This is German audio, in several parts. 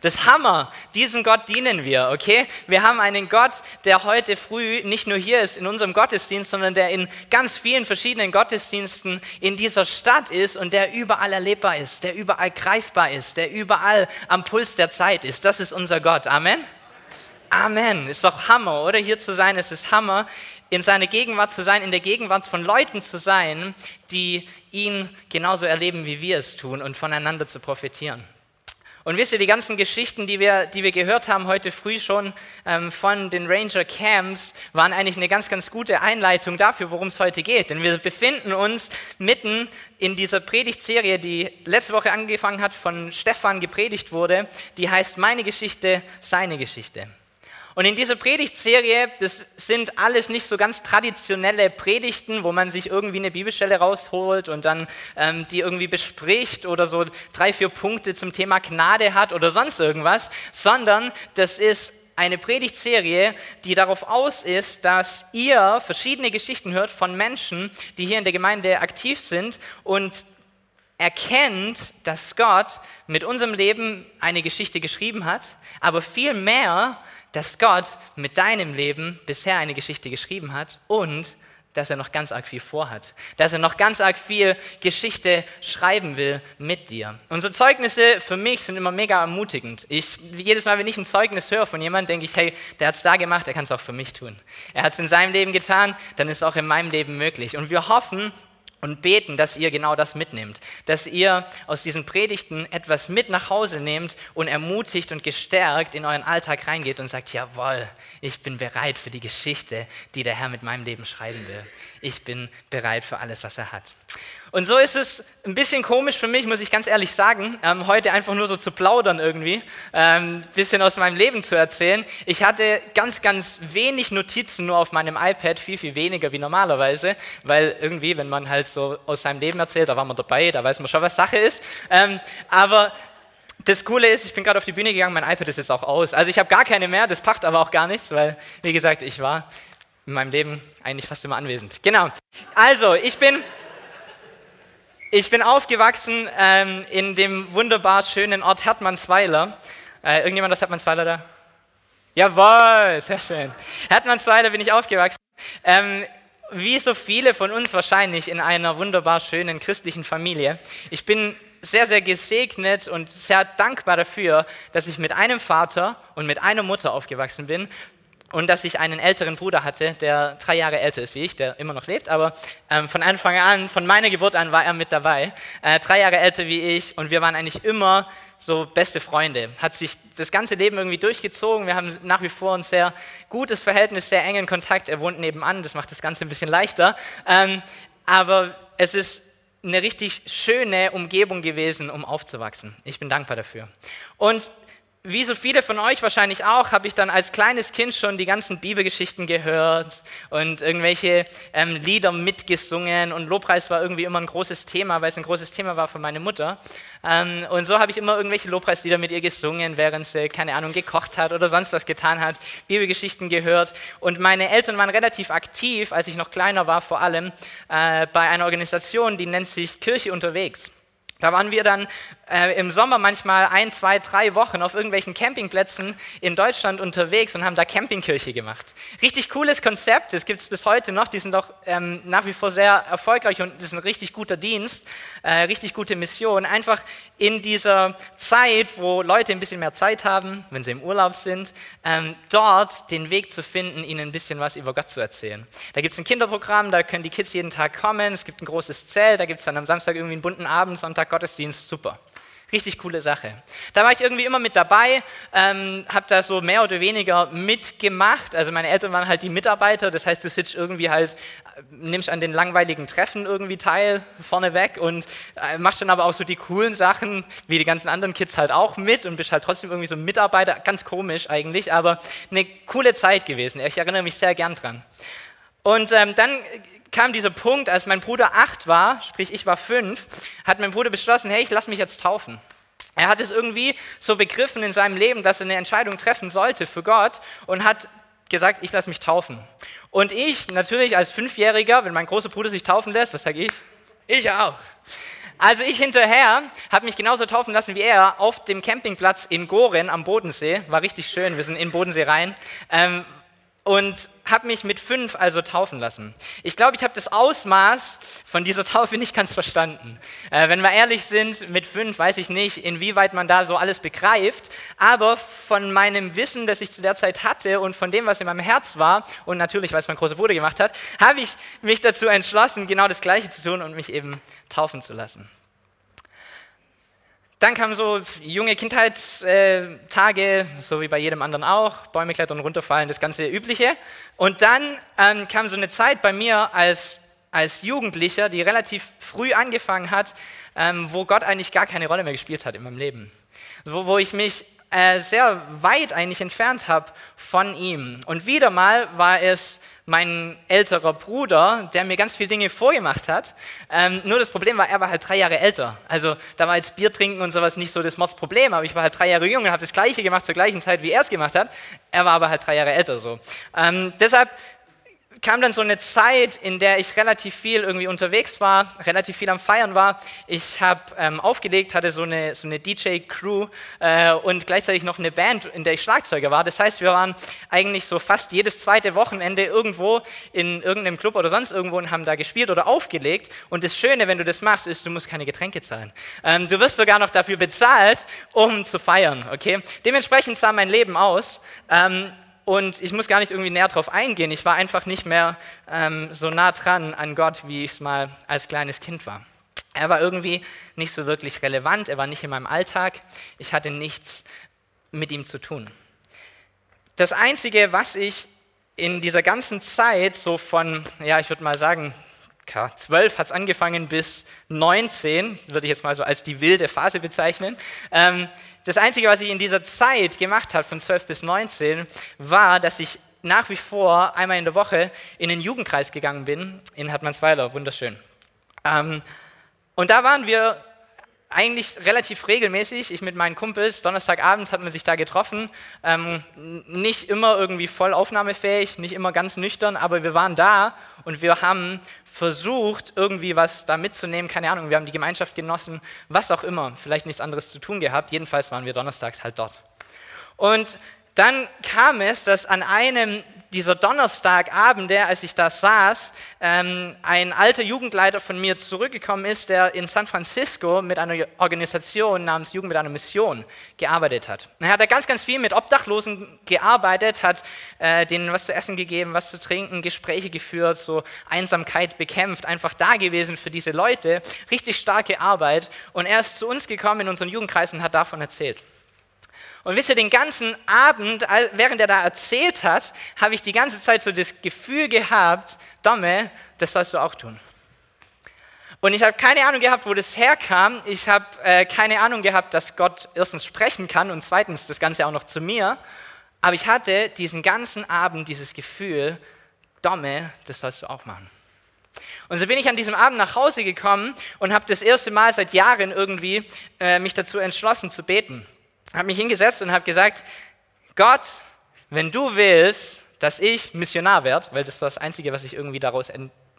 Das Hammer. Diesem Gott dienen wir, okay? Wir haben einen Gott, der heute früh nicht nur hier ist in unserem Gottesdienst, sondern der in ganz vielen verschiedenen Gottesdiensten in dieser Stadt ist und der überall erlebbar ist, der überall greifbar ist, der überall am Puls der Zeit ist. Das ist unser Gott. Amen. Amen. Ist doch Hammer, oder? Hier zu sein, es ist Hammer, in seiner Gegenwart zu sein, in der Gegenwart von Leuten zu sein, die ihn genauso erleben, wie wir es tun und voneinander zu profitieren. Und wisst ihr, die ganzen Geschichten, die wir, die wir gehört haben heute früh schon ähm, von den Ranger Camps, waren eigentlich eine ganz, ganz gute Einleitung dafür, worum es heute geht. Denn wir befinden uns mitten in dieser Predigtserie, die letzte Woche angefangen hat, von Stefan gepredigt wurde, die heißt Meine Geschichte, seine Geschichte. Und in dieser Predigtserie, das sind alles nicht so ganz traditionelle Predigten, wo man sich irgendwie eine Bibelstelle rausholt und dann ähm, die irgendwie bespricht oder so drei, vier Punkte zum Thema Gnade hat oder sonst irgendwas, sondern das ist eine Predigtserie, die darauf aus ist, dass ihr verschiedene Geschichten hört von Menschen, die hier in der Gemeinde aktiv sind und erkennt, dass Gott mit unserem Leben eine Geschichte geschrieben hat, aber viel mehr, dass Gott mit deinem Leben bisher eine Geschichte geschrieben hat und dass er noch ganz arg viel vorhat, dass er noch ganz arg viel Geschichte schreiben will mit dir. Unsere Zeugnisse für mich sind immer mega ermutigend. Ich, jedes Mal, wenn ich ein Zeugnis höre von jemandem, denke ich, hey, der hat es da gemacht, er kann es auch für mich tun. Er hat es in seinem Leben getan, dann ist es auch in meinem Leben möglich. Und wir hoffen, und beten, dass ihr genau das mitnehmt, dass ihr aus diesen Predigten etwas mit nach Hause nehmt und ermutigt und gestärkt in euren Alltag reingeht und sagt, jawohl, ich bin bereit für die Geschichte, die der Herr mit meinem Leben schreiben will. Ich bin bereit für alles, was er hat. Und so ist es ein bisschen komisch für mich, muss ich ganz ehrlich sagen, ähm, heute einfach nur so zu plaudern irgendwie, ein ähm, bisschen aus meinem Leben zu erzählen. Ich hatte ganz, ganz wenig Notizen nur auf meinem iPad, viel, viel weniger wie normalerweise, weil irgendwie, wenn man halt so aus seinem Leben erzählt, da war man dabei, da weiß man schon, was Sache ist. Ähm, aber das Coole ist, ich bin gerade auf die Bühne gegangen, mein iPad ist jetzt auch aus. Also ich habe gar keine mehr, das pacht aber auch gar nichts, weil, wie gesagt, ich war in meinem Leben eigentlich fast immer anwesend. Genau. Also, ich bin ich bin aufgewachsen ähm, in dem wunderbar schönen Ort Hertmannsweiler. Äh, irgendjemand aus Hertmannsweiler da? Jawohl, sehr schön. Hertmannsweiler bin ich aufgewachsen. Ähm, wie so viele von uns wahrscheinlich in einer wunderbar schönen christlichen Familie. Ich bin sehr, sehr gesegnet und sehr dankbar dafür, dass ich mit einem Vater und mit einer Mutter aufgewachsen bin und dass ich einen älteren Bruder hatte, der drei Jahre älter ist wie ich, der immer noch lebt, aber ähm, von Anfang an, von meiner Geburt an war er mit dabei, äh, drei Jahre älter wie ich und wir waren eigentlich immer so beste Freunde. Hat sich das ganze Leben irgendwie durchgezogen. Wir haben nach wie vor ein sehr gutes Verhältnis, sehr engen Kontakt. Er wohnt nebenan, das macht das Ganze ein bisschen leichter. Ähm, aber es ist eine richtig schöne Umgebung gewesen, um aufzuwachsen. Ich bin dankbar dafür. Und wie so viele von euch wahrscheinlich auch, habe ich dann als kleines Kind schon die ganzen Bibelgeschichten gehört und irgendwelche ähm, Lieder mitgesungen und Lobpreis war irgendwie immer ein großes Thema, weil es ein großes Thema war für meine Mutter. Ähm, und so habe ich immer irgendwelche Lobpreislieder mit ihr gesungen, während sie, keine Ahnung, gekocht hat oder sonst was getan hat, Bibelgeschichten gehört. Und meine Eltern waren relativ aktiv, als ich noch kleiner war vor allem, äh, bei einer Organisation, die nennt sich Kirche unterwegs. Da waren wir dann äh, im Sommer manchmal ein, zwei, drei Wochen auf irgendwelchen Campingplätzen in Deutschland unterwegs und haben da Campingkirche gemacht. Richtig cooles Konzept, das gibt es bis heute noch, die sind auch ähm, nach wie vor sehr erfolgreich und das ist ein richtig guter Dienst, äh, richtig gute Mission. Einfach in dieser Zeit, wo Leute ein bisschen mehr Zeit haben, wenn sie im Urlaub sind, ähm, dort den Weg zu finden, ihnen ein bisschen was über Gott zu erzählen. Da gibt es ein Kinderprogramm, da können die Kids jeden Tag kommen, es gibt ein großes Zelt, da gibt es dann am Samstag irgendwie einen bunten Abend, Sonntag Gottesdienst, super. Richtig coole Sache. Da war ich irgendwie immer mit dabei, ähm, habe da so mehr oder weniger mitgemacht. Also meine Eltern waren halt die Mitarbeiter, das heißt, du sitzt irgendwie halt, äh, nimmst an den langweiligen Treffen irgendwie teil, vorneweg und äh, machst dann aber auch so die coolen Sachen, wie die ganzen anderen Kids halt auch mit und bist halt trotzdem irgendwie so Mitarbeiter. Ganz komisch eigentlich, aber eine coole Zeit gewesen. Ich erinnere mich sehr gern dran. Und ähm, dann kam dieser Punkt, als mein Bruder acht war, sprich ich war fünf, hat mein Bruder beschlossen, hey, ich lasse mich jetzt taufen. Er hat es irgendwie so begriffen in seinem Leben, dass er eine Entscheidung treffen sollte für Gott und hat gesagt, ich lasse mich taufen. Und ich natürlich als Fünfjähriger, wenn mein großer Bruder sich taufen lässt, was sage ich? Ich auch. Also ich hinterher habe mich genauso taufen lassen wie er auf dem Campingplatz in Goren am Bodensee. War richtig schön, wir sind in Bodensee rein. Ähm, und habe mich mit fünf also taufen lassen. Ich glaube, ich habe das Ausmaß von dieser Taufe nicht ganz verstanden. Äh, wenn wir ehrlich sind, mit fünf weiß ich nicht, inwieweit man da so alles begreift, aber von meinem Wissen, das ich zu der Zeit hatte und von dem, was in meinem Herz war und natürlich, was mein großer Bruder gemacht hat, habe ich mich dazu entschlossen, genau das Gleiche zu tun und mich eben taufen zu lassen. Dann kamen so junge Kindheitstage, so wie bei jedem anderen auch, Bäume klettern, runterfallen, das ganze Übliche. Und dann ähm, kam so eine Zeit bei mir als, als Jugendlicher, die relativ früh angefangen hat, ähm, wo Gott eigentlich gar keine Rolle mehr gespielt hat in meinem Leben. Wo, wo ich mich äh, sehr weit eigentlich entfernt habe von ihm. Und wieder mal war es mein älterer Bruder, der mir ganz viele Dinge vorgemacht hat. Ähm, nur das Problem war, er war halt drei Jahre älter. Also da war jetzt Bier trinken und sowas nicht so das Mordsproblem, aber ich war halt drei Jahre jung und habe das Gleiche gemacht zur gleichen Zeit, wie er es gemacht hat. Er war aber halt drei Jahre älter so. Ähm, deshalb kam dann so eine Zeit, in der ich relativ viel irgendwie unterwegs war, relativ viel am Feiern war. Ich habe ähm, aufgelegt, hatte so eine, so eine DJ-Crew äh, und gleichzeitig noch eine Band, in der ich Schlagzeuger war. Das heißt, wir waren eigentlich so fast jedes zweite Wochenende irgendwo in irgendeinem Club oder sonst irgendwo und haben da gespielt oder aufgelegt. Und das Schöne, wenn du das machst, ist, du musst keine Getränke zahlen. Ähm, du wirst sogar noch dafür bezahlt, um zu feiern. Okay? Dementsprechend sah mein Leben aus. Ähm, und ich muss gar nicht irgendwie näher drauf eingehen. Ich war einfach nicht mehr ähm, so nah dran an Gott, wie ich es mal als kleines Kind war. Er war irgendwie nicht so wirklich relevant, er war nicht in meinem Alltag. Ich hatte nichts mit ihm zu tun. Das Einzige, was ich in dieser ganzen Zeit, so von, ja, ich würde mal sagen, 12 hat es angefangen bis 19, würde ich jetzt mal so als die wilde Phase bezeichnen. Ähm, das Einzige, was ich in dieser Zeit gemacht habe, von 12 bis 19, war, dass ich nach wie vor einmal in der Woche in den Jugendkreis gegangen bin, in Hartmannsweiler, wunderschön. Ähm, und da waren wir eigentlich relativ regelmäßig, ich mit meinen Kumpels, Donnerstagabends hat man sich da getroffen, ähm, nicht immer irgendwie voll aufnahmefähig, nicht immer ganz nüchtern, aber wir waren da und wir haben versucht, irgendwie was da mitzunehmen, keine Ahnung, wir haben die Gemeinschaft genossen, was auch immer, vielleicht nichts anderes zu tun gehabt, jedenfalls waren wir donnerstags halt dort. Und dann kam es, dass an einem dieser Donnerstagabende, als ich da saß, ähm, ein alter Jugendleiter von mir zurückgekommen ist, der in San Francisco mit einer Organisation namens Jugend mit einer Mission gearbeitet hat. Er hat ganz, ganz viel mit Obdachlosen gearbeitet, hat äh, denen was zu essen gegeben, was zu trinken, Gespräche geführt, so Einsamkeit bekämpft, einfach da gewesen für diese Leute. Richtig starke Arbeit. Und er ist zu uns gekommen in unseren Jugendkreis und hat davon erzählt. Und wisst ihr, den ganzen Abend, während er da erzählt hat, habe ich die ganze Zeit so das Gefühl gehabt, Domme, das sollst du auch tun. Und ich habe keine Ahnung gehabt, wo das herkam. Ich habe äh, keine Ahnung gehabt, dass Gott erstens sprechen kann und zweitens das Ganze auch noch zu mir. Aber ich hatte diesen ganzen Abend dieses Gefühl, Domme, das sollst du auch machen. Und so bin ich an diesem Abend nach Hause gekommen und habe das erste Mal seit Jahren irgendwie äh, mich dazu entschlossen zu beten habe mich hingesetzt und habe gesagt, Gott, wenn du willst, dass ich Missionar werde, weil das war das Einzige, was ich irgendwie daraus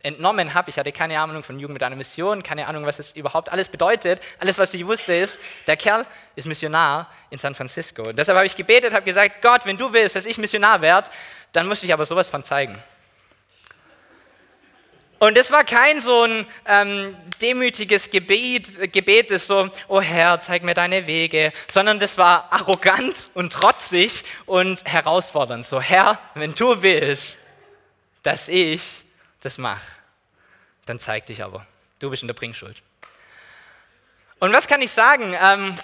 entnommen habe. Ich hatte keine Ahnung von Jugend mit einer Mission, keine Ahnung, was es überhaupt alles bedeutet. Alles, was ich wusste, ist, der Kerl ist Missionar in San Francisco. Und deshalb habe ich gebetet, habe gesagt, Gott, wenn du willst, dass ich Missionar werde, dann muss ich aber sowas von zeigen. Und das war kein so ein ähm, demütiges Gebet, Gebet, das so, oh Herr, zeig mir deine Wege, sondern das war arrogant und trotzig und herausfordernd. So, Herr, wenn du willst, dass ich das mache, dann zeig dich aber. Du bist in der Bringschuld. Und was kann ich sagen? Ähm,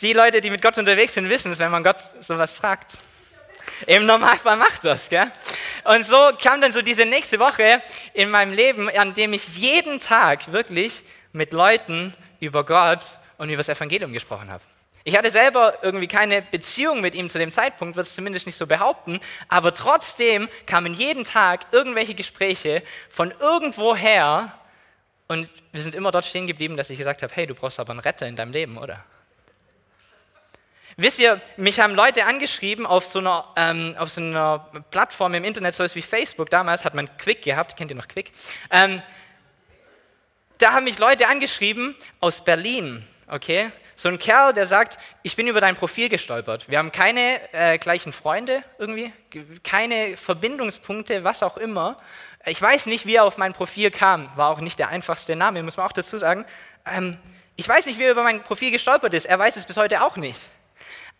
die Leute, die mit Gott unterwegs sind, wissen es, wenn man Gott sowas fragt. Im Normalfall macht das, gell? Und so kam dann so diese nächste Woche in meinem Leben, an dem ich jeden Tag wirklich mit Leuten über Gott und über das Evangelium gesprochen habe. Ich hatte selber irgendwie keine Beziehung mit ihm zu dem Zeitpunkt, würde es zumindest nicht so behaupten, aber trotzdem kamen jeden Tag irgendwelche Gespräche von irgendwoher und wir sind immer dort stehen geblieben, dass ich gesagt habe, hey, du brauchst aber einen Retter in deinem Leben, oder? Wisst ihr, mich haben Leute angeschrieben auf so einer, ähm, auf so einer Plattform im Internet, so wie Facebook. Damals hat man Quick gehabt, kennt ihr noch Quick? Ähm, da haben mich Leute angeschrieben aus Berlin, okay? So ein Kerl, der sagt, ich bin über dein Profil gestolpert. Wir haben keine äh, gleichen Freunde irgendwie, keine Verbindungspunkte, was auch immer. Ich weiß nicht, wie er auf mein Profil kam. War auch nicht der einfachste Name, muss man auch dazu sagen. Ähm, ich weiß nicht, wie er über mein Profil gestolpert ist. Er weiß es bis heute auch nicht.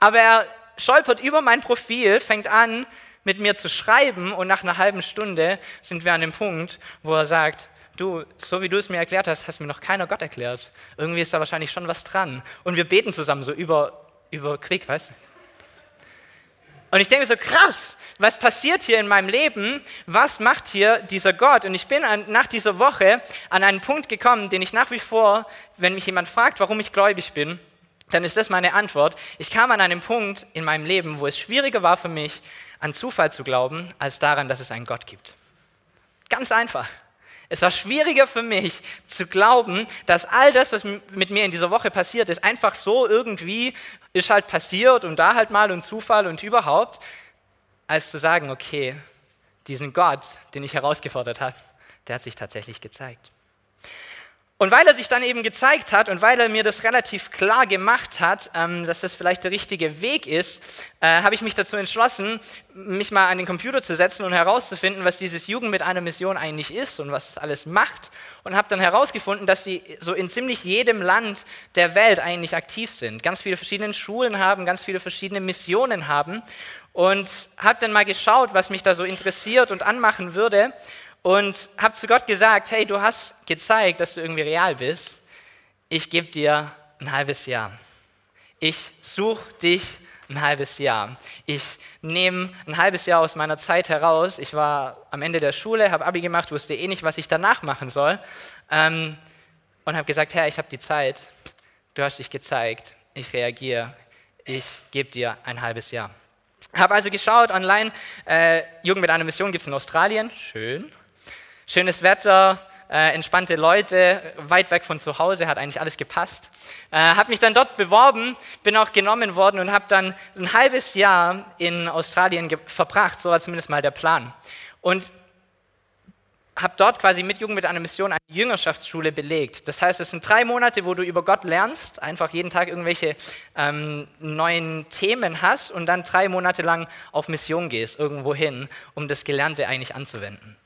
Aber er stolpert über mein Profil, fängt an, mit mir zu schreiben und nach einer halben Stunde sind wir an dem Punkt, wo er sagt, du, so wie du es mir erklärt hast, hast mir noch keiner Gott erklärt. Irgendwie ist da wahrscheinlich schon was dran. Und wir beten zusammen so über, über Quick, weißt du? Und ich denke so, krass, was passiert hier in meinem Leben? Was macht hier dieser Gott? Und ich bin an, nach dieser Woche an einen Punkt gekommen, den ich nach wie vor, wenn mich jemand fragt, warum ich gläubig bin, dann ist das meine Antwort. Ich kam an einen Punkt in meinem Leben, wo es schwieriger war für mich, an Zufall zu glauben, als daran, dass es einen Gott gibt. Ganz einfach. Es war schwieriger für mich zu glauben, dass all das, was mit mir in dieser Woche passiert ist, einfach so irgendwie ist halt passiert und da halt mal und Zufall und überhaupt, als zu sagen, okay, diesen Gott, den ich herausgefordert habe, der hat sich tatsächlich gezeigt. Und weil er sich dann eben gezeigt hat und weil er mir das relativ klar gemacht hat, ähm, dass das vielleicht der richtige Weg ist, äh, habe ich mich dazu entschlossen, mich mal an den Computer zu setzen und herauszufinden, was dieses Jugend mit einer Mission eigentlich ist und was es alles macht. Und habe dann herausgefunden, dass sie so in ziemlich jedem Land der Welt eigentlich aktiv sind. Ganz viele verschiedene Schulen haben, ganz viele verschiedene Missionen haben. Und habe dann mal geschaut, was mich da so interessiert und anmachen würde und habe zu Gott gesagt, hey, du hast gezeigt, dass du irgendwie real bist. Ich gebe dir ein halbes Jahr. Ich suche dich ein halbes Jahr. Ich nehme ein halbes Jahr aus meiner Zeit heraus. Ich war am Ende der Schule, habe Abi gemacht, wusste eh nicht, was ich danach machen soll. Ähm, und habe gesagt, Herr, ich habe die Zeit. Du hast dich gezeigt. Ich reagiere. Ich gebe dir ein halbes Jahr. Habe also geschaut online. Äh, Jugend mit einer Mission gibt es in Australien. Schön. Schönes Wetter, äh, entspannte Leute, weit weg von zu Hause, hat eigentlich alles gepasst. Äh, habe mich dann dort beworben, bin auch genommen worden und habe dann ein halbes Jahr in Australien verbracht, so war zumindest mal der Plan. Und habe dort quasi mit Jugend mit einer Mission eine Jüngerschaftsschule belegt. Das heißt, es sind drei Monate, wo du über Gott lernst, einfach jeden Tag irgendwelche ähm, neuen Themen hast und dann drei Monate lang auf Mission gehst, irgendwo hin, um das Gelernte eigentlich anzuwenden.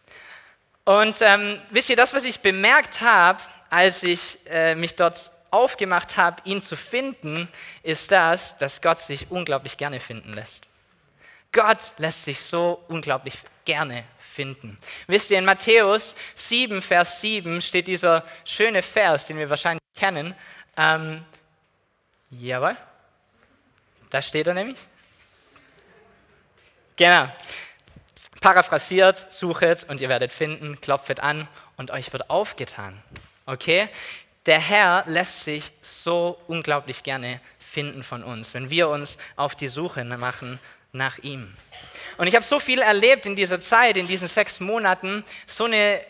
Und ähm, wisst ihr, das, was ich bemerkt habe, als ich äh, mich dort aufgemacht habe, ihn zu finden, ist das, dass Gott sich unglaublich gerne finden lässt. Gott lässt sich so unglaublich gerne finden. Wisst ihr, in Matthäus 7, Vers 7 steht dieser schöne Vers, den wir wahrscheinlich kennen. Ähm, jawohl, da steht er nämlich. Genau. Paraphrasiert, suchet und ihr werdet finden, klopfet an und euch wird aufgetan. Okay? Der Herr lässt sich so unglaublich gerne finden von uns, wenn wir uns auf die Suche machen nach ihm. Und ich habe so viel erlebt in dieser Zeit, in diesen sechs Monaten, so eine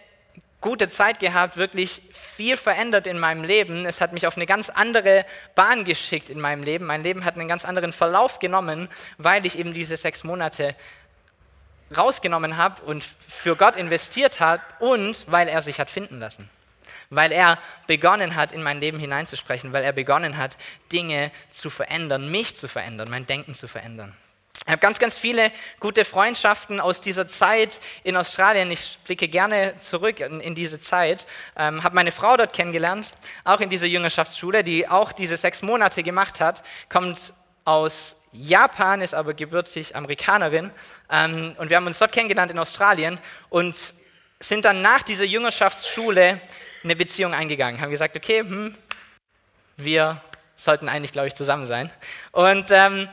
gute Zeit gehabt, wirklich viel verändert in meinem Leben. Es hat mich auf eine ganz andere Bahn geschickt in meinem Leben. Mein Leben hat einen ganz anderen Verlauf genommen, weil ich eben diese sechs Monate rausgenommen habe und für Gott investiert habe und weil er sich hat finden lassen. Weil er begonnen hat, in mein Leben hineinzusprechen, weil er begonnen hat, Dinge zu verändern, mich zu verändern, mein Denken zu verändern. Ich habe ganz, ganz viele gute Freundschaften aus dieser Zeit in Australien. Ich blicke gerne zurück in, in diese Zeit. Ähm, habe meine Frau dort kennengelernt, auch in dieser Jüngerschaftsschule, die auch diese sechs Monate gemacht hat, kommt aus Japan, ist aber gebürtig Amerikanerin. Ähm, und wir haben uns dort kennengelernt in Australien und sind dann nach dieser Jüngerschaftsschule eine Beziehung eingegangen. Haben gesagt, okay, hm, wir sollten eigentlich, glaube ich, zusammen sein. Und ähm,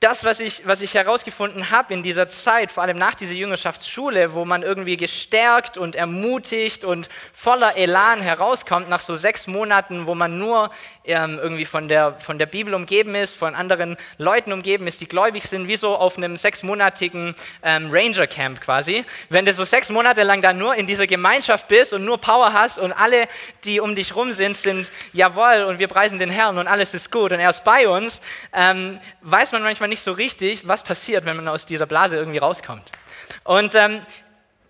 das, was ich, was ich herausgefunden habe in dieser Zeit, vor allem nach dieser Jüngerschaftsschule, wo man irgendwie gestärkt und ermutigt und voller Elan herauskommt, nach so sechs Monaten, wo man nur ähm, irgendwie von der, von der Bibel umgeben ist, von anderen Leuten umgeben ist, die gläubig sind, wie so auf einem sechsmonatigen ähm, Ranger Camp quasi. Wenn du so sechs Monate lang da nur in dieser Gemeinschaft bist und nur Power hast und alle, die um dich rum sind, sind jawohl und wir preisen den Herrn und alles ist gut und er ist bei uns, ähm, weiß man manchmal nicht so richtig, was passiert, wenn man aus dieser Blase irgendwie rauskommt. Und ähm,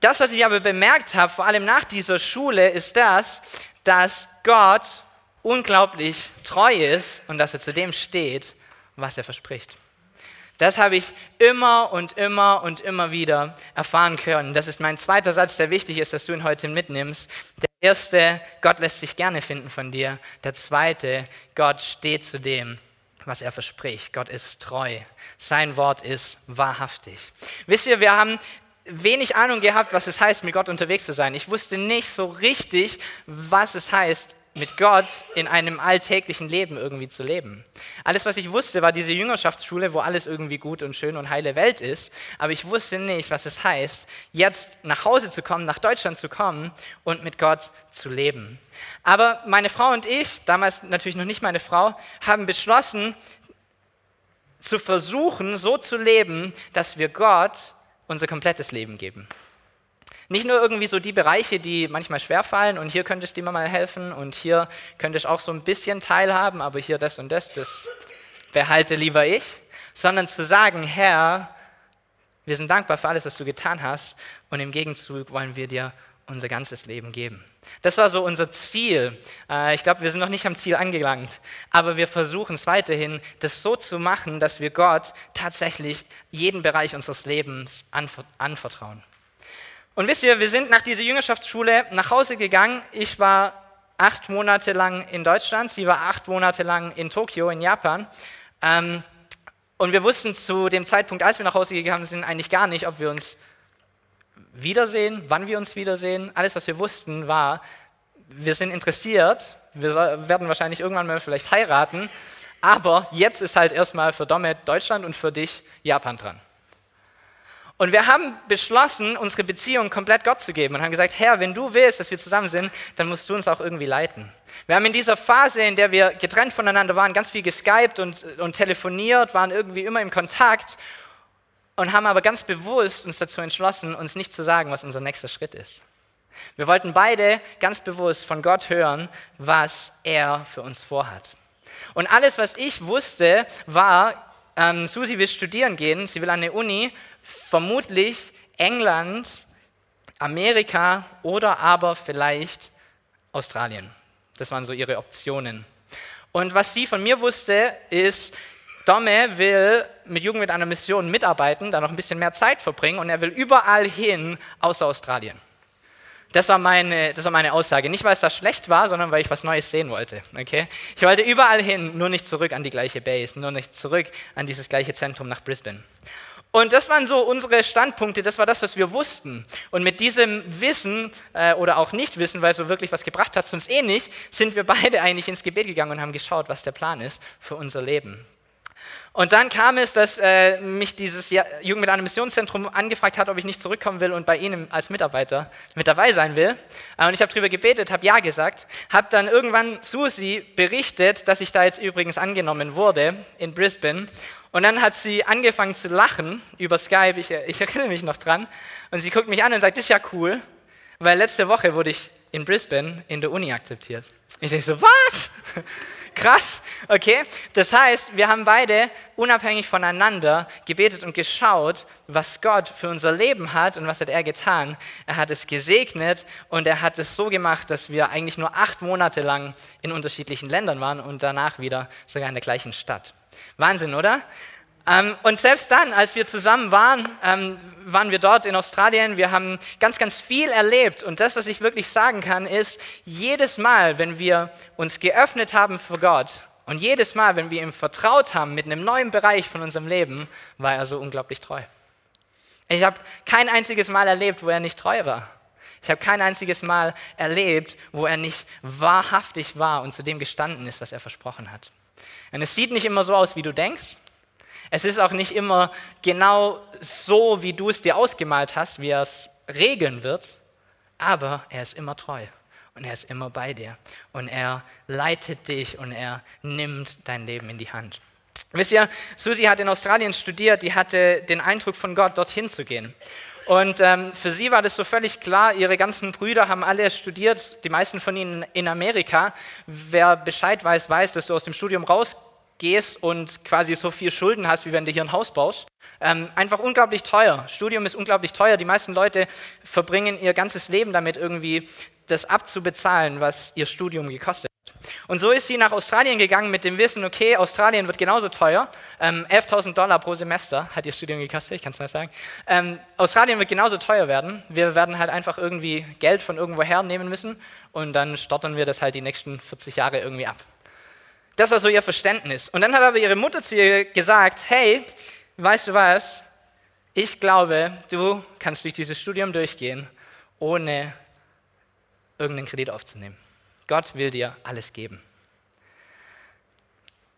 das, was ich aber bemerkt habe, vor allem nach dieser Schule, ist das, dass Gott unglaublich treu ist und dass er zu dem steht, was er verspricht. Das habe ich immer und immer und immer wieder erfahren können. Das ist mein zweiter Satz, der wichtig ist, dass du ihn heute mitnimmst. Der erste, Gott lässt sich gerne finden von dir. Der zweite, Gott steht zu dem, was er verspricht. Gott ist treu. Sein Wort ist wahrhaftig. Wisst ihr, wir haben wenig Ahnung gehabt, was es heißt, mit Gott unterwegs zu sein. Ich wusste nicht so richtig, was es heißt, mit Gott in einem alltäglichen Leben irgendwie zu leben. Alles, was ich wusste, war diese Jüngerschaftsschule, wo alles irgendwie gut und schön und heile Welt ist. Aber ich wusste nicht, was es heißt, jetzt nach Hause zu kommen, nach Deutschland zu kommen und mit Gott zu leben. Aber meine Frau und ich, damals natürlich noch nicht meine Frau, haben beschlossen, zu versuchen, so zu leben, dass wir Gott unser komplettes Leben geben. Nicht nur irgendwie so die Bereiche, die manchmal schwerfallen und hier könnte ich dir mal helfen und hier könnte ich auch so ein bisschen teilhaben, aber hier das und das, das behalte lieber ich, sondern zu sagen, Herr, wir sind dankbar für alles, was du getan hast und im Gegenzug wollen wir dir unser ganzes Leben geben. Das war so unser Ziel. Äh, ich glaube, wir sind noch nicht am Ziel angelangt, aber wir versuchen es weiterhin, das so zu machen, dass wir Gott tatsächlich jeden Bereich unseres Lebens anvertrauen. Und wisst ihr, wir sind nach dieser Jüngerschaftsschule nach Hause gegangen. Ich war acht Monate lang in Deutschland, sie war acht Monate lang in Tokio, in Japan. Ähm, und wir wussten zu dem Zeitpunkt, als wir nach Hause gegangen sind, eigentlich gar nicht, ob wir uns wiedersehen, wann wir uns wiedersehen. Alles, was wir wussten, war, wir sind interessiert, wir werden wahrscheinlich irgendwann mal vielleicht heiraten, aber jetzt ist halt erstmal für Domet Deutschland und für dich Japan dran. Und wir haben beschlossen, unsere Beziehung komplett Gott zu geben und haben gesagt, Herr, wenn du willst, dass wir zusammen sind, dann musst du uns auch irgendwie leiten. Wir haben in dieser Phase, in der wir getrennt voneinander waren, ganz viel geskypt und, und telefoniert, waren irgendwie immer im Kontakt und haben aber ganz bewusst uns dazu entschlossen, uns nicht zu sagen, was unser nächster Schritt ist. Wir wollten beide ganz bewusst von Gott hören, was er für uns vorhat. Und alles, was ich wusste, war, ähm, Susi will studieren gehen, sie will an eine Uni, vermutlich England, Amerika oder aber vielleicht Australien. Das waren so ihre Optionen. Und was sie von mir wusste, ist, Domme will mit Jugend mit einer Mission mitarbeiten, da noch ein bisschen mehr Zeit verbringen und er will überall hin, außer Australien. Das war, meine, das war meine Aussage. Nicht, weil es da schlecht war, sondern weil ich was Neues sehen wollte. Okay? Ich wollte überall hin, nur nicht zurück an die gleiche Base, nur nicht zurück an dieses gleiche Zentrum nach Brisbane. Und das waren so unsere Standpunkte, das war das, was wir wussten. Und mit diesem Wissen äh, oder auch Nichtwissen, weil es so wirklich was gebracht hat, sonst eh nicht, sind wir beide eigentlich ins Gebet gegangen und haben geschaut, was der Plan ist für unser Leben. Und dann kam es, dass äh, mich dieses Jugend mit einem Missionszentrum angefragt hat, ob ich nicht zurückkommen will und bei Ihnen als Mitarbeiter mit dabei sein will. Äh, und ich habe darüber gebetet, habe Ja gesagt, habe dann irgendwann Susi berichtet, dass ich da jetzt übrigens angenommen wurde in Brisbane. Und dann hat sie angefangen zu lachen über Skype, ich, ich erinnere mich noch dran. Und sie guckt mich an und sagt, das ist ja cool, weil letzte Woche wurde ich in Brisbane in der Uni akzeptiert. Ich denke so, was? Krass, okay? Das heißt, wir haben beide unabhängig voneinander gebetet und geschaut, was Gott für unser Leben hat und was hat er getan. Er hat es gesegnet und er hat es so gemacht, dass wir eigentlich nur acht Monate lang in unterschiedlichen Ländern waren und danach wieder sogar in der gleichen Stadt. Wahnsinn, oder? Ähm, und selbst dann, als wir zusammen waren, ähm, waren wir dort in Australien. Wir haben ganz, ganz viel erlebt. Und das, was ich wirklich sagen kann, ist, jedes Mal, wenn wir uns geöffnet haben für Gott und jedes Mal, wenn wir ihm vertraut haben mit einem neuen Bereich von unserem Leben, war er so unglaublich treu. Ich habe kein einziges Mal erlebt, wo er nicht treu war. Ich habe kein einziges Mal erlebt, wo er nicht wahrhaftig war und zu dem gestanden ist, was er versprochen hat. Und es sieht nicht immer so aus, wie du denkst. Es ist auch nicht immer genau so, wie du es dir ausgemalt hast, wie er es regeln wird, aber er ist immer treu und er ist immer bei dir und er leitet dich und er nimmt dein Leben in die Hand. Wisst ihr, Susi hat in Australien studiert, die hatte den Eindruck von Gott, dorthin zu gehen. Und ähm, für sie war das so völlig klar, ihre ganzen Brüder haben alle studiert, die meisten von ihnen in Amerika. Wer Bescheid weiß, weiß, dass du aus dem Studium rauskommst gehst und quasi so viel Schulden hast, wie wenn du hier ein Haus baust. Ähm, einfach unglaublich teuer. Studium ist unglaublich teuer. Die meisten Leute verbringen ihr ganzes Leben damit, irgendwie das abzubezahlen, was ihr Studium gekostet hat. Und so ist sie nach Australien gegangen mit dem Wissen, okay, Australien wird genauso teuer. Ähm, 11.000 Dollar pro Semester hat ihr Studium gekostet, ich kann es mal sagen. Ähm, Australien wird genauso teuer werden. Wir werden halt einfach irgendwie Geld von irgendwo hernehmen müssen und dann stottern wir das halt die nächsten 40 Jahre irgendwie ab. Das war so ihr Verständnis. Und dann hat aber ihre Mutter zu ihr gesagt, hey, weißt du was? Ich glaube, du kannst durch dieses Studium durchgehen, ohne irgendeinen Kredit aufzunehmen. Gott will dir alles geben.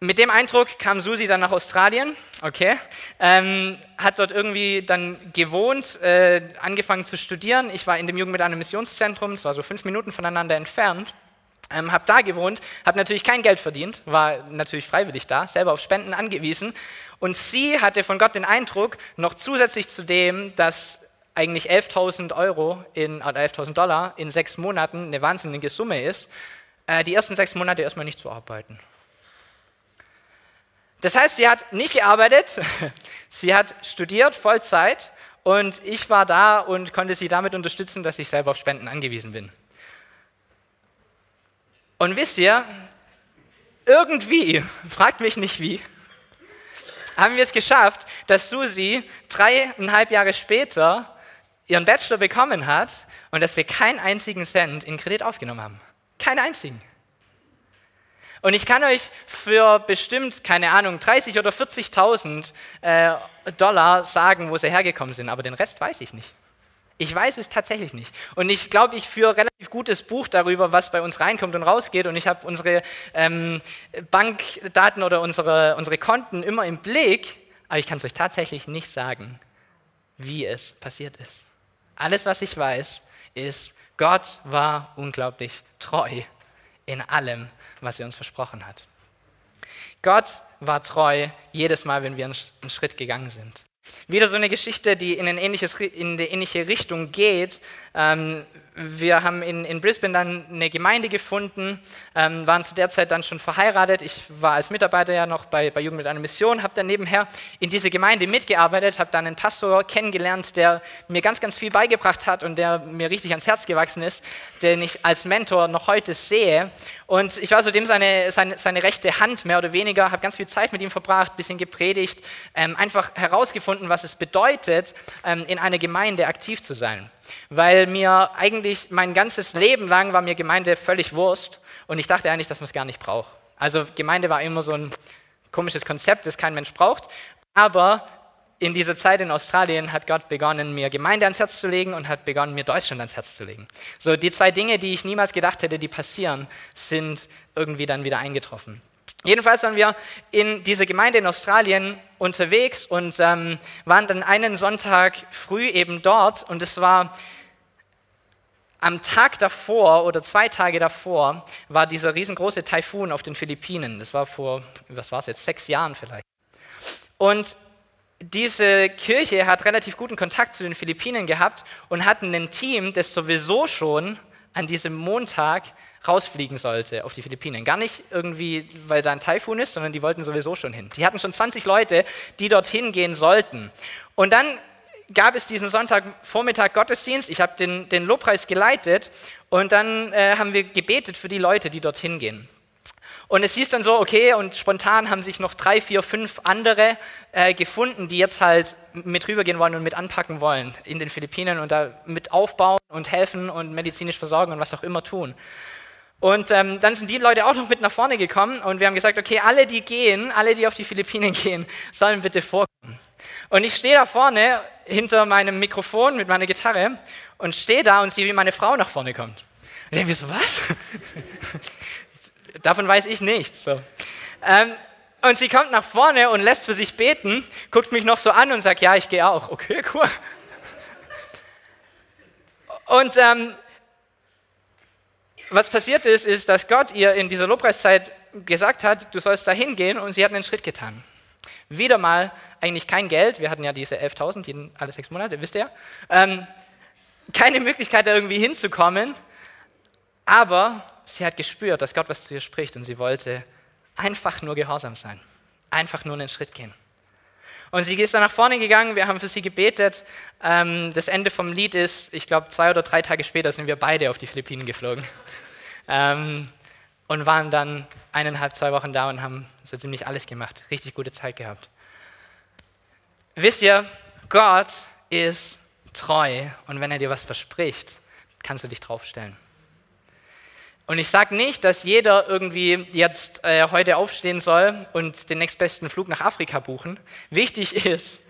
Mit dem Eindruck kam Susi dann nach Australien, okay, ähm, hat dort irgendwie dann gewohnt, äh, angefangen zu studieren. Ich war in dem Jugend mit einem Missionszentrum, es war so fünf Minuten voneinander entfernt. Ähm, habe da gewohnt, habe natürlich kein Geld verdient, war natürlich freiwillig da, selber auf Spenden angewiesen. Und sie hatte von Gott den Eindruck, noch zusätzlich zu dem, dass eigentlich 11.000 Euro in, oder 11.000 Dollar in sechs Monaten eine wahnsinnige Summe ist, äh, die ersten sechs Monate erstmal nicht zu arbeiten. Das heißt, sie hat nicht gearbeitet, sie hat studiert Vollzeit und ich war da und konnte sie damit unterstützen, dass ich selber auf Spenden angewiesen bin. Und wisst ihr, irgendwie, fragt mich nicht wie, haben wir es geschafft, dass Susi dreieinhalb Jahre später ihren Bachelor bekommen hat und dass wir keinen einzigen Cent in Kredit aufgenommen haben. Keinen einzigen. Und ich kann euch für bestimmt, keine Ahnung, 30 oder 40.000 äh, Dollar sagen, wo sie hergekommen sind, aber den Rest weiß ich nicht. Ich weiß es tatsächlich nicht. Und ich glaube, ich führe relativ gutes Buch darüber, was bei uns reinkommt und rausgeht. Und ich habe unsere ähm, Bankdaten oder unsere, unsere Konten immer im Blick, aber ich kann es euch tatsächlich nicht sagen, wie es passiert ist. Alles, was ich weiß, ist, Gott war unglaublich treu in allem, was er uns versprochen hat. Gott war treu jedes Mal, wenn wir einen Schritt gegangen sind. Wieder so eine Geschichte, die in, eine ähnliche Richtung geht. Ähm, wir haben in, in, Brisbane dann eine Gemeinde gefunden, ähm, waren zu der Zeit dann schon verheiratet. Ich war als Mitarbeiter ja noch bei, bei Jugend mit einer Mission, habe dann nebenher in diese Gemeinde mitgearbeitet, habe dann einen Pastor kennengelernt, der mir ganz, ganz viel beigebracht hat und der mir richtig ans Herz gewachsen ist, den ich als Mentor noch heute sehe. Und ich war zudem seine, seine, seine rechte Hand, mehr oder weniger, habe ganz viel Zeit mit ihm verbracht, bisschen gepredigt, ähm, einfach herausgefunden, was es bedeutet, ähm, in einer Gemeinde aktiv zu sein. Weil mir eigentlich mein ganzes Leben lang war mir Gemeinde völlig Wurst und ich dachte eigentlich, dass man es gar nicht braucht. Also Gemeinde war immer so ein komisches Konzept, das kein Mensch braucht. Aber in dieser Zeit in Australien hat Gott begonnen, mir Gemeinde ans Herz zu legen und hat begonnen, mir Deutschland ans Herz zu legen. So, die zwei Dinge, die ich niemals gedacht hätte, die passieren, sind irgendwie dann wieder eingetroffen. Jedenfalls waren wir in dieser Gemeinde in Australien unterwegs und ähm, waren dann einen Sonntag früh eben dort und es war am Tag davor oder zwei Tage davor war dieser riesengroße Taifun auf den Philippinen. Das war vor, was war es jetzt, sechs Jahren vielleicht. Und diese Kirche hat relativ guten Kontakt zu den Philippinen gehabt und hatten ein Team, das sowieso schon an diesem Montag rausfliegen sollte auf die Philippinen. Gar nicht irgendwie, weil da ein Taifun ist, sondern die wollten sowieso schon hin. Die hatten schon 20 Leute, die dorthin gehen sollten. Und dann gab es diesen Sonntagvormittag Gottesdienst. Ich habe den, den Lobpreis geleitet und dann äh, haben wir gebetet für die Leute, die dorthin gehen. Und es hieß dann so, okay, und spontan haben sich noch drei, vier, fünf andere äh, gefunden, die jetzt halt mit rübergehen wollen und mit anpacken wollen in den Philippinen und da mit aufbauen und helfen und medizinisch versorgen und was auch immer tun. Und ähm, dann sind die Leute auch noch mit nach vorne gekommen und wir haben gesagt, okay, alle, die gehen, alle, die auf die Philippinen gehen, sollen bitte vorkommen. Und ich stehe da vorne hinter meinem Mikrofon mit meiner Gitarre und stehe da und sehe, wie meine Frau nach vorne kommt. Und ich denke mir so, was? Davon weiß ich nichts. So. Ähm, und sie kommt nach vorne und lässt für sich beten, guckt mich noch so an und sagt, ja, ich gehe auch. Okay, cool. Und ähm, was passiert ist, ist, dass Gott ihr in dieser Lobpreiszeit gesagt hat, du sollst da hingehen und sie hat einen Schritt getan. Wieder mal eigentlich kein Geld, wir hatten ja diese 11.000 alle sechs Monate, wisst ihr. Ähm, keine Möglichkeit, da irgendwie hinzukommen, aber sie hat gespürt, dass Gott was zu ihr spricht und sie wollte einfach nur gehorsam sein, einfach nur einen Schritt gehen. Und sie ist dann nach vorne gegangen, wir haben für sie gebetet. Ähm, das Ende vom Lied ist, ich glaube, zwei oder drei Tage später sind wir beide auf die Philippinen geflogen. Und waren dann eineinhalb, zwei Wochen da und haben so ziemlich alles gemacht. Richtig gute Zeit gehabt. Wisst ihr, Gott ist treu und wenn er dir was verspricht, kannst du dich draufstellen. Und ich sage nicht, dass jeder irgendwie jetzt äh, heute aufstehen soll und den nächstbesten Flug nach Afrika buchen. Wichtig ist,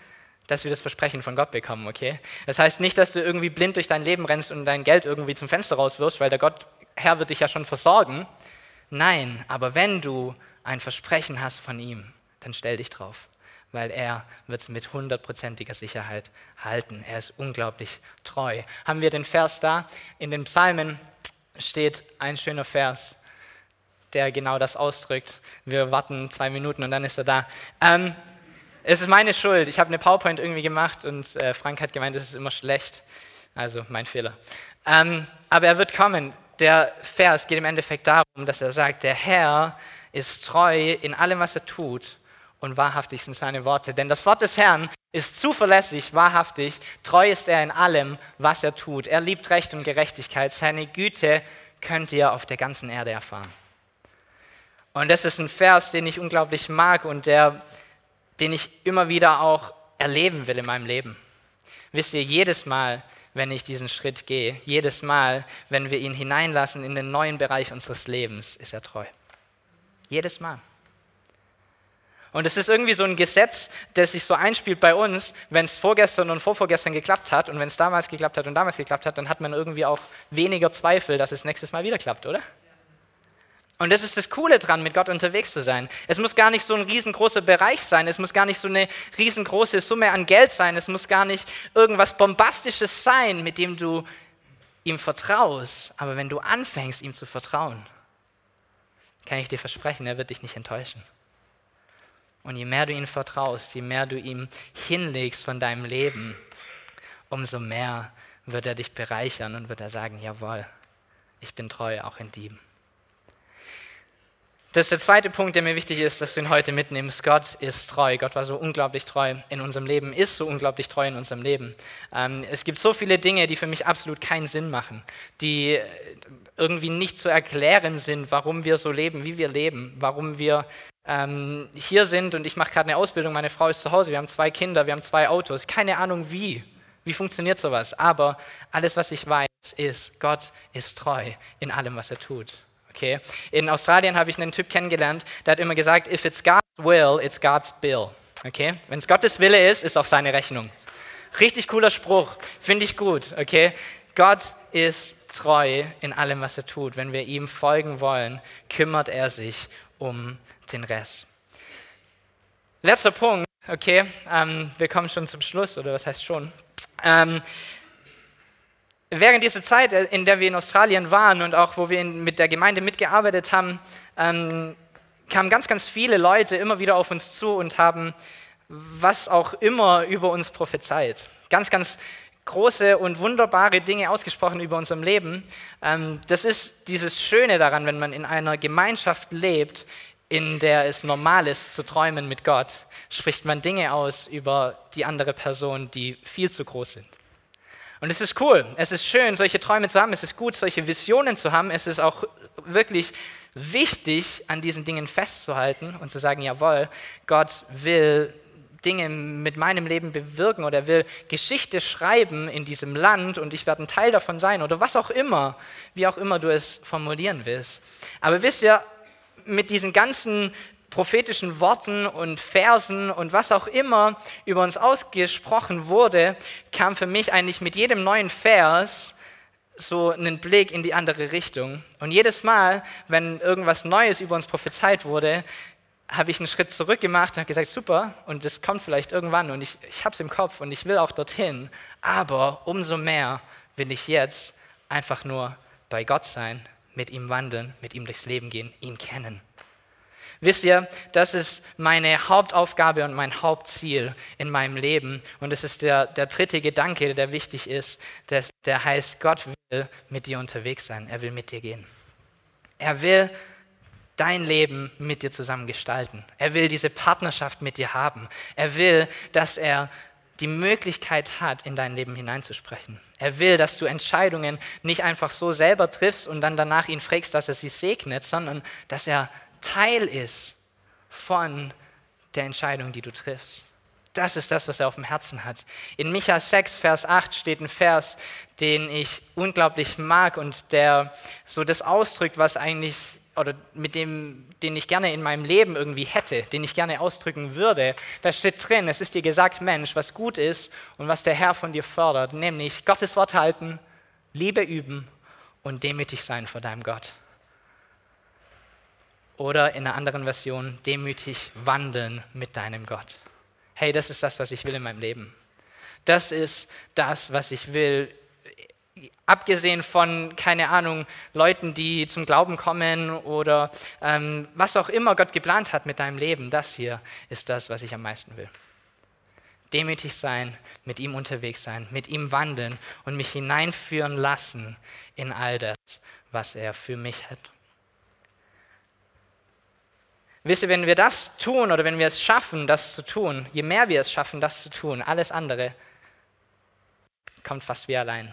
dass wir das Versprechen von Gott bekommen, okay? Das heißt nicht, dass du irgendwie blind durch dein Leben rennst und dein Geld irgendwie zum Fenster rauswirfst, weil der Gott, Herr, wird dich ja schon versorgen. Nein, aber wenn du ein Versprechen hast von ihm, dann stell dich drauf, weil er wird es mit hundertprozentiger Sicherheit halten. Er ist unglaublich treu. Haben wir den Vers da in den Psalmen steht ein schöner Vers, der genau das ausdrückt. Wir warten zwei Minuten und dann ist er da. Ähm, es ist meine Schuld. Ich habe eine PowerPoint irgendwie gemacht und äh, Frank hat gemeint, es ist immer schlecht. Also mein Fehler. Ähm, aber er wird kommen. Der Vers geht im Endeffekt darum, dass er sagt, der Herr ist treu in allem, was er tut und wahrhaftig sind seine Worte. Denn das Wort des Herrn ist zuverlässig, wahrhaftig, treu ist er in allem, was er tut. Er liebt Recht und Gerechtigkeit. Seine Güte könnt ihr auf der ganzen Erde erfahren. Und das ist ein Vers, den ich unglaublich mag und der, den ich immer wieder auch erleben will in meinem Leben. Wisst ihr, jedes Mal, wenn ich diesen Schritt gehe, jedes Mal, wenn wir ihn hineinlassen in den neuen Bereich unseres Lebens, ist er treu. Jedes Mal. Und es ist irgendwie so ein Gesetz, das sich so einspielt bei uns, wenn es vorgestern und vorvorgestern geklappt hat und wenn es damals geklappt hat und damals geklappt hat, dann hat man irgendwie auch weniger Zweifel, dass es nächstes Mal wieder klappt, oder? Und das ist das Coole dran, mit Gott unterwegs zu sein. Es muss gar nicht so ein riesengroßer Bereich sein, es muss gar nicht so eine riesengroße Summe an Geld sein, es muss gar nicht irgendwas Bombastisches sein, mit dem du ihm vertraust. Aber wenn du anfängst, ihm zu vertrauen, kann ich dir versprechen, er wird dich nicht enttäuschen. Und je mehr du ihm vertraust, je mehr du ihm hinlegst von deinem Leben, umso mehr wird er dich bereichern und wird er sagen, jawohl, ich bin treu auch in dem. Das ist der zweite Punkt, der mir wichtig ist, dass du ihn heute mitnimmst. Gott ist treu. Gott war so unglaublich treu in unserem Leben, ist so unglaublich treu in unserem Leben. Ähm, es gibt so viele Dinge, die für mich absolut keinen Sinn machen, die irgendwie nicht zu erklären sind, warum wir so leben, wie wir leben, warum wir ähm, hier sind und ich mache gerade eine Ausbildung, meine Frau ist zu Hause, wir haben zwei Kinder, wir haben zwei Autos, keine Ahnung wie. Wie funktioniert sowas? Aber alles, was ich weiß, ist, Gott ist treu in allem, was er tut. Okay? In Australien habe ich einen Typ kennengelernt, der hat immer gesagt, if it's God's will, it's God's bill. Okay? Wenn es Gottes Wille ist, ist auch seine Rechnung. Richtig cooler Spruch, finde ich gut. Okay? Gott ist treu in allem, was er tut. Wenn wir ihm folgen wollen, kümmert er sich um den Rest. Letzter Punkt, okay, ähm, wir kommen schon zum Schluss, oder was heißt schon? Ähm, während dieser Zeit, äh, in der wir in Australien waren und auch wo wir mit der Gemeinde mitgearbeitet haben, ähm, kamen ganz, ganz viele Leute immer wieder auf uns zu und haben was auch immer über uns prophezeit. Ganz, ganz große und wunderbare Dinge ausgesprochen über unserem Leben. Ähm, das ist dieses Schöne daran, wenn man in einer Gemeinschaft lebt, in der es normal ist zu träumen mit Gott, spricht man Dinge aus über die andere Person, die viel zu groß sind. Und es ist cool, es ist schön, solche Träume zu haben, es ist gut, solche Visionen zu haben, es ist auch wirklich wichtig, an diesen Dingen festzuhalten und zu sagen, jawohl, Gott will Dinge mit meinem Leben bewirken oder will Geschichte schreiben in diesem Land und ich werde ein Teil davon sein oder was auch immer, wie auch immer du es formulieren willst. Aber wisst ihr, mit diesen ganzen prophetischen Worten und Versen und was auch immer über uns ausgesprochen wurde, kam für mich eigentlich mit jedem neuen Vers so einen Blick in die andere Richtung. Und jedes Mal, wenn irgendwas Neues über uns prophezeit wurde, habe ich einen Schritt zurück gemacht und habe gesagt, super, und das kommt vielleicht irgendwann und ich, ich habe es im Kopf und ich will auch dorthin, aber umso mehr will ich jetzt einfach nur bei Gott sein, mit ihm wandeln, mit ihm durchs Leben gehen, ihn kennen. Wisst ihr, das ist meine Hauptaufgabe und mein Hauptziel in meinem Leben. Und es ist der, der dritte Gedanke, der wichtig ist, der, der heißt, Gott will mit dir unterwegs sein. Er will mit dir gehen. Er will dein Leben mit dir zusammen gestalten. Er will diese Partnerschaft mit dir haben. Er will, dass er die Möglichkeit hat, in dein Leben hineinzusprechen. Er will, dass du Entscheidungen nicht einfach so selber triffst und dann danach ihn fragst, dass er sie segnet, sondern dass er Teil ist von der Entscheidung, die du triffst. Das ist das, was er auf dem Herzen hat. In Micha 6, Vers 8 steht ein Vers, den ich unglaublich mag und der so das ausdrückt, was eigentlich, oder mit dem, den ich gerne in meinem Leben irgendwie hätte, den ich gerne ausdrücken würde. Da steht drin, es ist dir gesagt, Mensch, was gut ist und was der Herr von dir fördert, nämlich Gottes Wort halten, Liebe üben und demütig sein vor deinem Gott. Oder in einer anderen Version, demütig wandeln mit deinem Gott hey, das ist das, was ich will in meinem Leben. Das ist das, was ich will. Abgesehen von, keine Ahnung, Leuten, die zum Glauben kommen oder ähm, was auch immer Gott geplant hat mit deinem Leben, das hier ist das, was ich am meisten will. Demütig sein, mit ihm unterwegs sein, mit ihm wandeln und mich hineinführen lassen in all das, was er für mich hat. Wisst ihr, wenn wir das tun oder wenn wir es schaffen, das zu tun, je mehr wir es schaffen, das zu tun, alles andere kommt fast wie allein.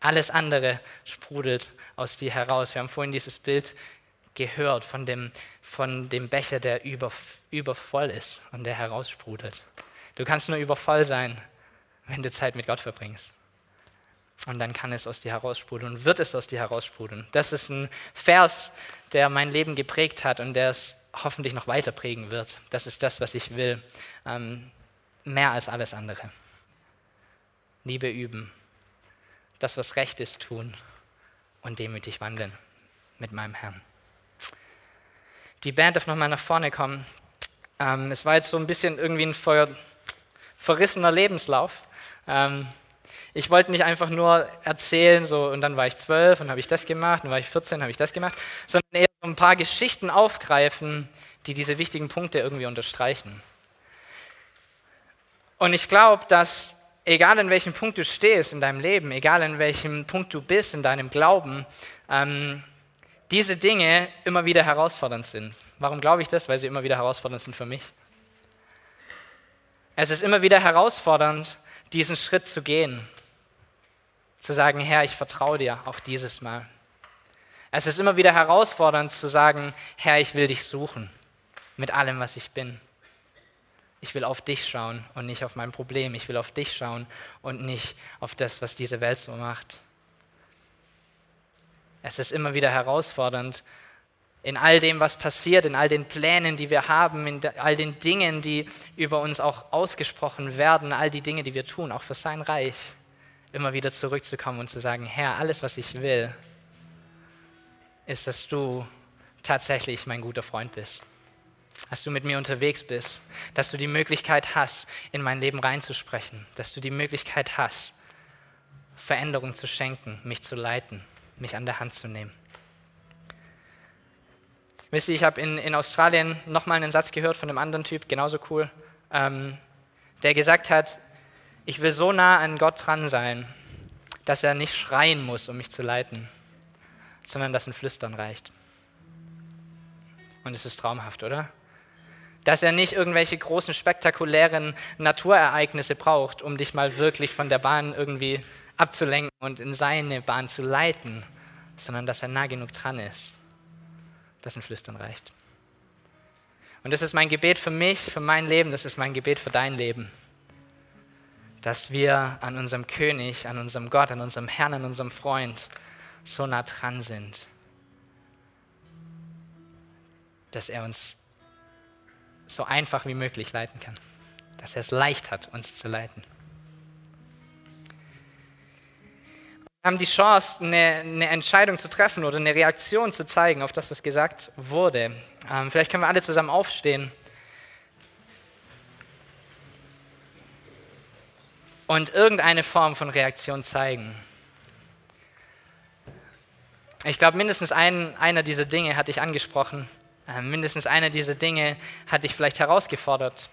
Alles andere sprudelt aus dir heraus. Wir haben vorhin dieses Bild gehört von dem, von dem Becher, der über, übervoll ist und der heraussprudelt. Du kannst nur übervoll sein, wenn du Zeit mit Gott verbringst. Und dann kann es aus dir heraussprudeln und wird es aus dir heraussprudeln. Das ist ein Vers, der mein Leben geprägt hat und der es hoffentlich noch weiter prägen wird. Das ist das, was ich will. Ähm, mehr als alles andere. Liebe üben. Das, was recht ist, tun. Und demütig wandeln mit meinem Herrn. Die Band darf nochmal nach vorne kommen. Ähm, es war jetzt so ein bisschen irgendwie ein ver verrissener Lebenslauf. Ähm, ich wollte nicht einfach nur erzählen, so und dann war ich zwölf und habe ich das gemacht, dann war ich 14, habe ich das gemacht, sondern eher ein paar Geschichten aufgreifen, die diese wichtigen Punkte irgendwie unterstreichen. Und ich glaube, dass egal in welchem Punkt du stehst in deinem Leben, egal in welchem Punkt du bist in deinem Glauben, ähm, diese Dinge immer wieder herausfordernd sind. Warum glaube ich das? Weil sie immer wieder herausfordernd sind für mich. Es ist immer wieder herausfordernd, diesen Schritt zu gehen zu sagen, Herr, ich vertraue dir auch dieses Mal. Es ist immer wieder herausfordernd zu sagen, Herr, ich will dich suchen mit allem, was ich bin. Ich will auf dich schauen und nicht auf mein Problem. Ich will auf dich schauen und nicht auf das, was diese Welt so macht. Es ist immer wieder herausfordernd, in all dem, was passiert, in all den Plänen, die wir haben, in all den Dingen, die über uns auch ausgesprochen werden, all die Dinge, die wir tun, auch für sein Reich immer wieder zurückzukommen und zu sagen, Herr, alles, was ich will, ist, dass du tatsächlich mein guter Freund bist. Dass du mit mir unterwegs bist, dass du die Möglichkeit hast, in mein Leben reinzusprechen, dass du die Möglichkeit hast, Veränderung zu schenken, mich zu leiten, mich an der Hand zu nehmen. Wisst ihr, ich habe in, in Australien nochmal einen Satz gehört von einem anderen Typ, genauso cool, ähm, der gesagt hat, ich will so nah an Gott dran sein, dass er nicht schreien muss, um mich zu leiten, sondern dass ein Flüstern reicht. Und es ist traumhaft, oder? Dass er nicht irgendwelche großen, spektakulären Naturereignisse braucht, um dich mal wirklich von der Bahn irgendwie abzulenken und in seine Bahn zu leiten, sondern dass er nah genug dran ist, dass ein Flüstern reicht. Und das ist mein Gebet für mich, für mein Leben, das ist mein Gebet für dein Leben dass wir an unserem König, an unserem Gott, an unserem Herrn, an unserem Freund so nah dran sind, dass er uns so einfach wie möglich leiten kann, dass er es leicht hat, uns zu leiten. Haben die Chance, eine, eine, Entscheidung zu treffen oder eine Reaktion zu zeigen auf das, was gesagt wurde. Ähm, vielleicht können wir alle zusammen aufstehen. und irgendeine Form von Reaktion zeigen. Ich glaube, mindestens ein, einer dieser Dinge hatte ich angesprochen. Äh, mindestens einer dieser Dinge hatte ich vielleicht herausgefordert.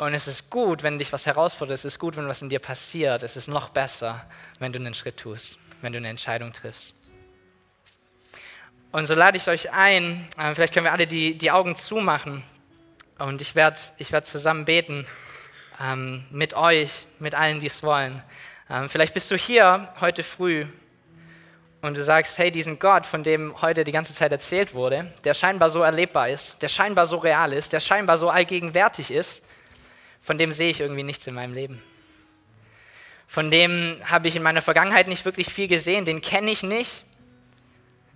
Und es ist gut, wenn dich was herausfordert. Es ist gut, wenn was in dir passiert. Es ist noch besser, wenn du einen Schritt tust, wenn du eine Entscheidung triffst. Und so lade ich euch ein, äh, vielleicht können wir alle die, die Augen zumachen und ich werde ich werd zusammen beten ähm, mit euch, mit allen, die es wollen. Ähm, vielleicht bist du hier heute früh und du sagst, hey, diesen Gott, von dem heute die ganze Zeit erzählt wurde, der scheinbar so erlebbar ist, der scheinbar so real ist, der scheinbar so allgegenwärtig ist, von dem sehe ich irgendwie nichts in meinem Leben. Von dem habe ich in meiner Vergangenheit nicht wirklich viel gesehen, den kenne ich nicht.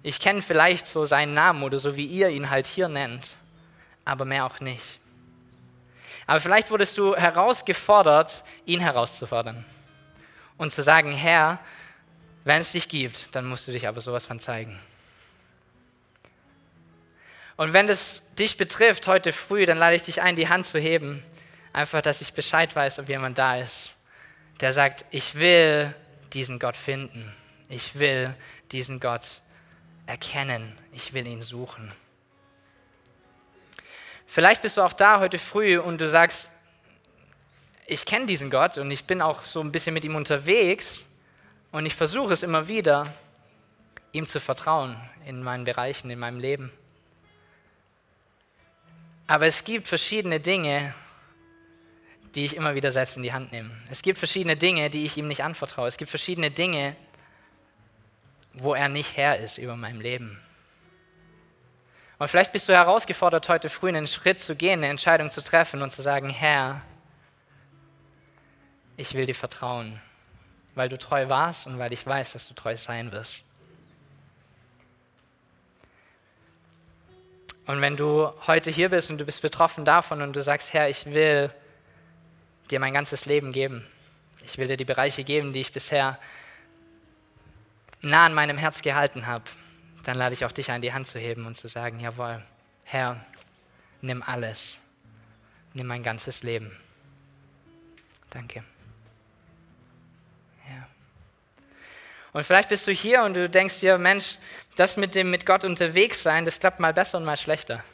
Ich kenne vielleicht so seinen Namen oder so, wie ihr ihn halt hier nennt, aber mehr auch nicht. Aber vielleicht wurdest du herausgefordert, ihn herauszufordern und zu sagen, Herr, wenn es dich gibt, dann musst du dich aber sowas von zeigen. Und wenn es dich betrifft heute früh, dann lade ich dich ein, die Hand zu heben. Einfach, dass ich Bescheid weiß, ob jemand da ist, der sagt, ich will diesen Gott finden. Ich will diesen Gott erkennen. Ich will ihn suchen. Vielleicht bist du auch da heute früh und du sagst, ich kenne diesen Gott und ich bin auch so ein bisschen mit ihm unterwegs, und ich versuche es immer wieder, ihm zu vertrauen in meinen Bereichen, in meinem Leben. Aber es gibt verschiedene Dinge, die ich immer wieder selbst in die Hand nehme. Es gibt verschiedene Dinge, die ich ihm nicht anvertraue. Es gibt verschiedene Dinge, wo er nicht Herr ist über mein Leben. Und vielleicht bist du herausgefordert, heute früh einen Schritt zu gehen, eine Entscheidung zu treffen und zu sagen, Herr, ich will dir vertrauen weil du treu warst und weil ich weiß, dass du treu sein wirst. Und wenn du heute hier bist und du bist betroffen davon und du sagst, Herr, ich will dir mein ganzes Leben geben. Ich will dir die Bereiche geben, die ich bisher nah an meinem Herz gehalten habe. Dann lade ich auch dich an, die Hand zu heben und zu sagen, jawohl, Herr, nimm alles. Nimm mein ganzes Leben. Danke. Und vielleicht bist du hier und du denkst dir, Mensch, das mit dem mit Gott unterwegs sein, das klappt mal besser und mal schlechter.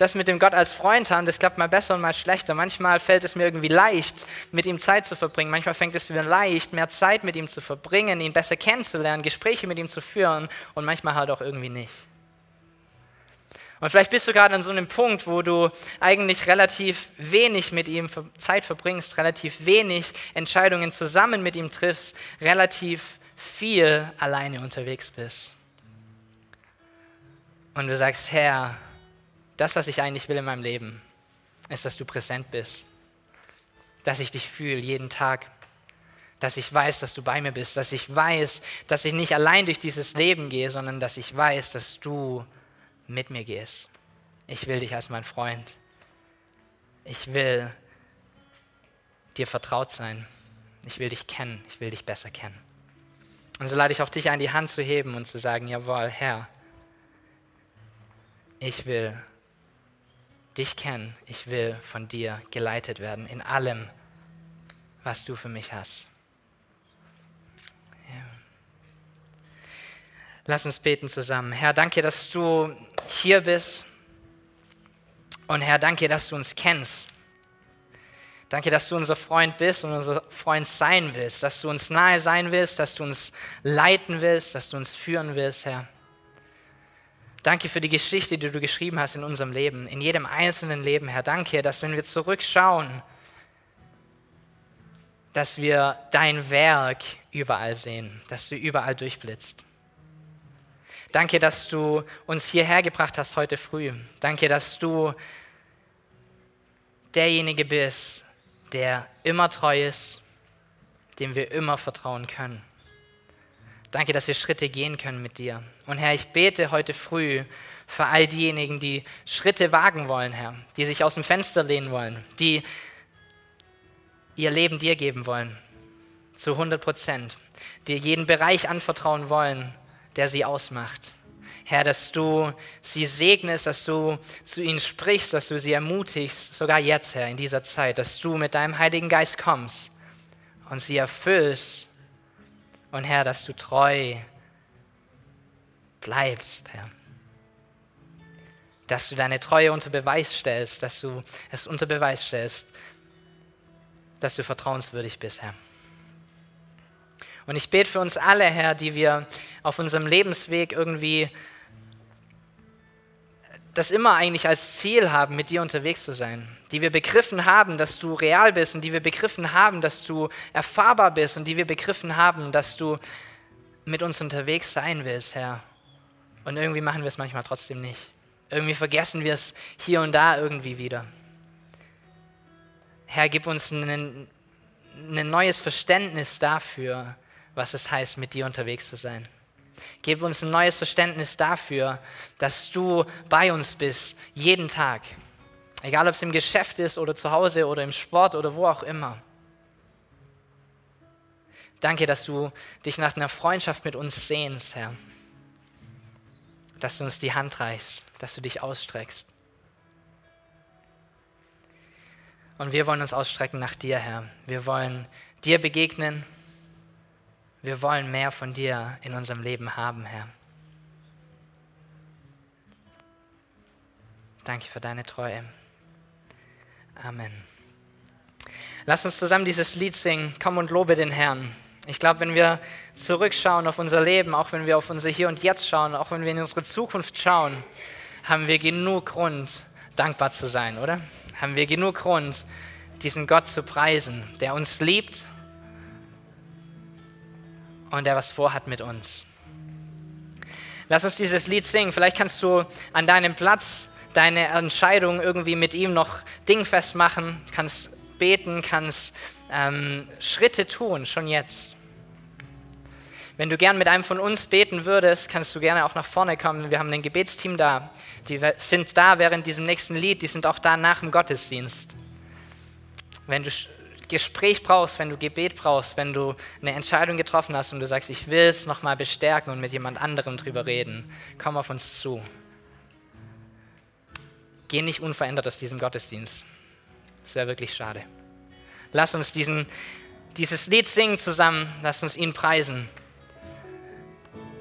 Das mit dem Gott als Freund haben, das klappt mal besser und mal schlechter. Manchmal fällt es mir irgendwie leicht, mit ihm Zeit zu verbringen. Manchmal fängt es mir leicht, mehr Zeit mit ihm zu verbringen, ihn besser kennenzulernen, Gespräche mit ihm zu führen und manchmal halt auch irgendwie nicht. Und vielleicht bist du gerade an so einem Punkt, wo du eigentlich relativ wenig mit ihm Zeit verbringst, relativ wenig Entscheidungen zusammen mit ihm triffst, relativ viel alleine unterwegs bist. Und du sagst, Herr, das, was ich eigentlich will in meinem Leben, ist, dass du präsent bist. Dass ich dich fühle jeden Tag. Dass ich weiß, dass du bei mir bist. Dass ich weiß, dass ich nicht allein durch dieses Leben gehe, sondern dass ich weiß, dass du mit mir gehst. Ich will dich als mein Freund. Ich will dir vertraut sein. Ich will dich kennen. Ich will dich besser kennen. Und so lade ich auch dich ein, die Hand zu heben und zu sagen, jawohl, Herr, ich will dich kennen, ich will von dir geleitet werden in allem, was du für mich hast. Ja. Lass uns beten zusammen. Herr, danke, dass du hier bist. Und Herr, danke, dass du uns kennst. Danke, dass du unser Freund bist und unser Freund sein willst, dass du uns nahe sein willst, dass du uns leiten willst, dass du uns führen willst, Herr. Danke für die Geschichte, die du geschrieben hast in unserem Leben, in jedem einzelnen Leben, Herr. Danke, dass wenn wir zurückschauen, dass wir dein Werk überall sehen, dass du überall durchblitzt. Danke, dass du uns hierher gebracht hast heute früh. Danke, dass du derjenige bist, der immer treu ist, dem wir immer vertrauen können. Danke, dass wir Schritte gehen können mit dir. Und Herr, ich bete heute früh für all diejenigen, die Schritte wagen wollen, Herr, die sich aus dem Fenster lehnen wollen, die ihr Leben dir geben wollen, zu 100 Prozent, dir jeden Bereich anvertrauen wollen, der sie ausmacht. Herr, dass du sie segnest, dass du zu ihnen sprichst, dass du sie ermutigst, sogar jetzt, Herr, in dieser Zeit, dass du mit deinem Heiligen Geist kommst und sie erfüllst. Und Herr, dass du treu bleibst, Herr. Dass du deine Treue unter Beweis stellst, dass du es unter Beweis stellst, dass du vertrauenswürdig bist, Herr. Und ich bete für uns alle, Herr, die wir auf unserem Lebensweg irgendwie das immer eigentlich als Ziel haben, mit dir unterwegs zu sein. Die wir begriffen haben, dass du real bist und die wir begriffen haben, dass du erfahrbar bist und die wir begriffen haben, dass du mit uns unterwegs sein willst, Herr. Und irgendwie machen wir es manchmal trotzdem nicht. Irgendwie vergessen wir es hier und da irgendwie wieder. Herr, gib uns ein, ein neues Verständnis dafür, was es heißt, mit dir unterwegs zu sein. Gib uns ein neues Verständnis dafür, dass du bei uns bist, jeden Tag. Egal, ob es im Geschäft ist oder zu Hause oder im Sport oder wo auch immer. Danke, dass du dich nach einer Freundschaft mit uns sehnst, Herr. Dass du uns die Hand reichst, dass du dich ausstreckst. Und wir wollen uns ausstrecken nach dir, Herr. Wir wollen dir begegnen. Wir wollen mehr von dir in unserem Leben haben, Herr. Danke für deine Treue. Amen. Lass uns zusammen dieses Lied singen. Komm und lobe den Herrn. Ich glaube, wenn wir zurückschauen auf unser Leben, auch wenn wir auf unser Hier und Jetzt schauen, auch wenn wir in unsere Zukunft schauen, haben wir genug Grund, dankbar zu sein, oder? Haben wir genug Grund, diesen Gott zu preisen, der uns liebt und der was vorhat mit uns. Lass uns dieses Lied singen. Vielleicht kannst du an deinem Platz deine Entscheidung irgendwie mit ihm noch dingfest machen, kannst beten, kannst ähm, Schritte tun, schon jetzt. Wenn du gern mit einem von uns beten würdest, kannst du gerne auch nach vorne kommen. Wir haben ein Gebetsteam da. Die sind da während diesem nächsten Lied, die sind auch da nach dem Gottesdienst. Wenn du Gespräch brauchst, wenn du Gebet brauchst, wenn du eine Entscheidung getroffen hast und du sagst, ich will es nochmal bestärken und mit jemand anderem drüber reden, komm auf uns zu. Geh nicht unverändert aus diesem Gottesdienst. Das wäre wirklich schade. Lass uns diesen, dieses Lied singen zusammen, lass uns ihn preisen,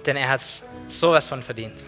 denn er hat sowas von verdient.